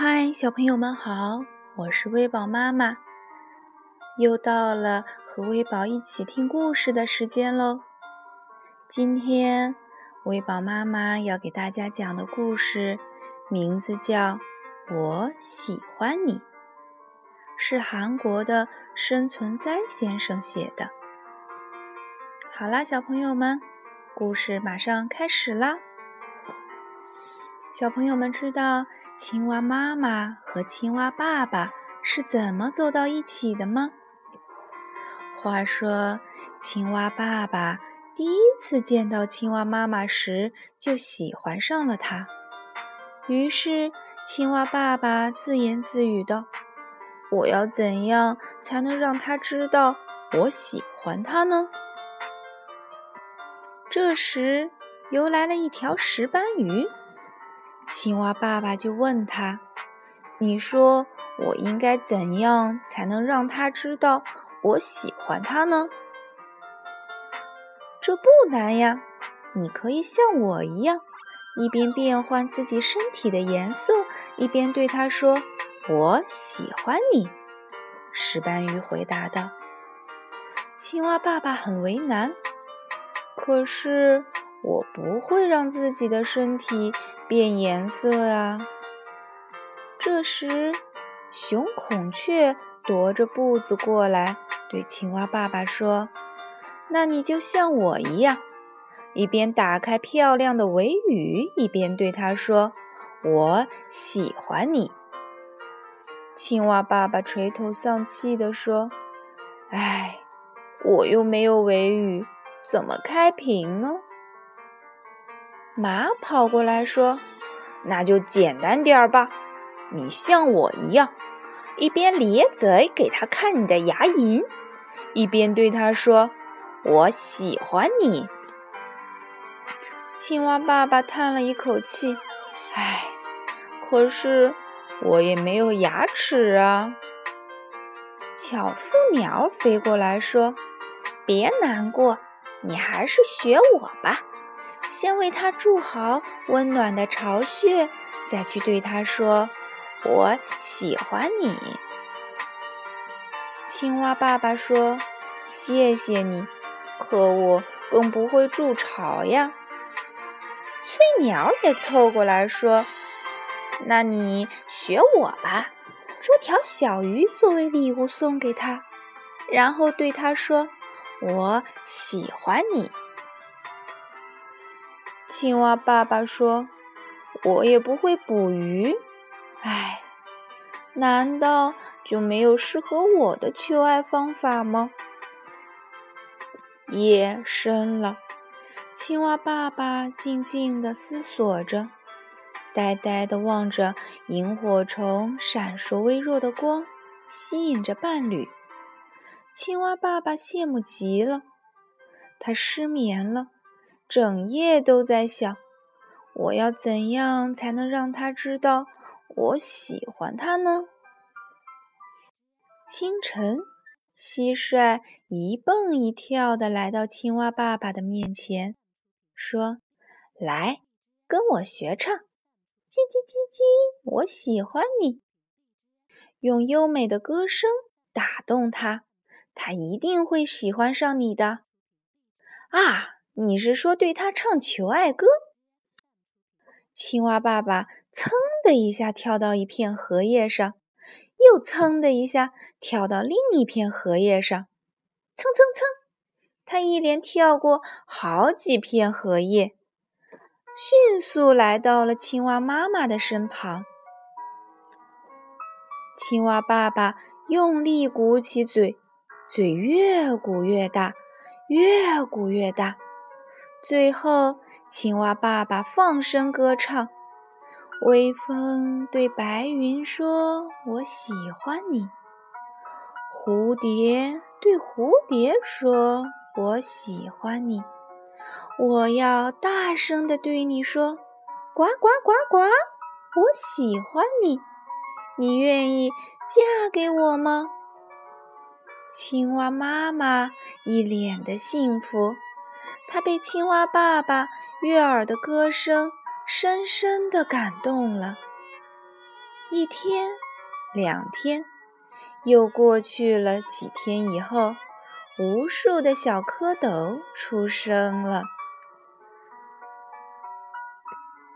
嗨，小朋友们好，我是微宝妈妈，又到了和微宝一起听故事的时间喽。今天微宝妈妈要给大家讲的故事名字叫《我喜欢你》，是韩国的申存哉先生写的。好啦，小朋友们，故事马上开始啦。小朋友们知道。青蛙妈妈和青蛙爸爸是怎么走到一起的吗？话说，青蛙爸爸第一次见到青蛙妈妈时就喜欢上了她。于是，青蛙爸爸自言自语道：“我要怎样才能让他知道我喜欢他呢？”这时，游来了一条石斑鱼。青蛙爸爸就问他：“你说我应该怎样才能让他知道我喜欢他呢？”这不难呀，你可以像我一样，一边变换自己身体的颜色，一边对他说：“我喜欢你。”石斑鱼回答道。青蛙爸爸很为难，可是。我不会让自己的身体变颜色啊！这时，熊孔雀踱着步子过来，对青蛙爸爸说：“那你就像我一样，一边打开漂亮的尾羽，一边对他说：‘我喜欢你。’”青蛙爸爸垂头丧气地说：“哎，我又没有尾羽，怎么开屏呢？”马跑过来说：“那就简单点儿吧，你像我一样，一边咧嘴给他看你的牙龈，一边对他说：‘我喜欢你。’”青蛙爸爸叹了一口气：“唉，可是我也没有牙齿啊。”巧妇鸟飞过来说：“别难过，你还是学我吧。”先为他筑好温暖的巢穴，再去对他说：“我喜欢你。”青蛙爸爸说：“谢谢你，可我更不会筑巢呀。”翠鸟也凑过来说：“那你学我吧，捉条小鱼作为礼物送给他，然后对他说：‘我喜欢你。’”青蛙爸爸说：“我也不会捕鱼，唉，难道就没有适合我的求爱方法吗？”夜深了，青蛙爸爸静静地思索着，呆呆地望着萤火虫闪烁微弱的光，吸引着伴侣。青蛙爸爸羡慕极了，他失眠了。整夜都在想，我要怎样才能让他知道我喜欢他呢？清晨，蟋蟀一蹦一跳地来到青蛙爸爸的面前，说：“来，跟我学唱，叽叽叽叽，我喜欢你。”用优美的歌声打动他，他一定会喜欢上你的。啊！你是说对他唱求爱歌？青蛙爸爸噌的一下跳到一片荷叶上，又噌的一下跳到另一片荷叶上，蹭蹭蹭，他一连跳过好几片荷叶，迅速来到了青蛙妈妈的身旁。青蛙爸爸用力鼓起嘴，嘴越鼓越大，越鼓越大。最后，青蛙爸爸放声歌唱。微风对白云说：“我喜欢你。”蝴蝶对蝴蝶说：“我喜欢你。”我要大声的对你说：“呱呱呱呱！我喜欢你。”你愿意嫁给我吗？青蛙妈妈一脸的幸福。他被青蛙爸爸悦耳的歌声深深地感动了。一天，两天，又过去了几天以后，无数的小蝌蚪出生了。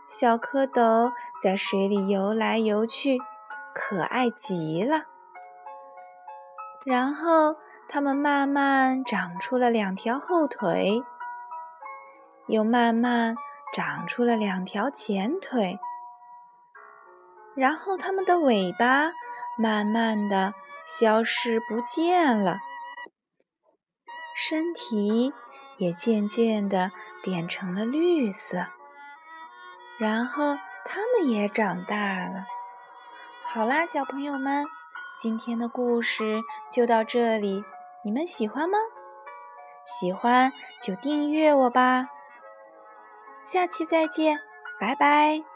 小蝌蚪在水里游来游去，可爱极了。然后，它们慢慢长出了两条后腿，又慢慢长出了两条前腿。然后，它们的尾巴慢慢的消失不见了，身体也渐渐的变成了绿色。然后，它们也长大了。好啦，小朋友们，今天的故事就到这里，你们喜欢吗？喜欢就订阅我吧。下期再见，拜拜。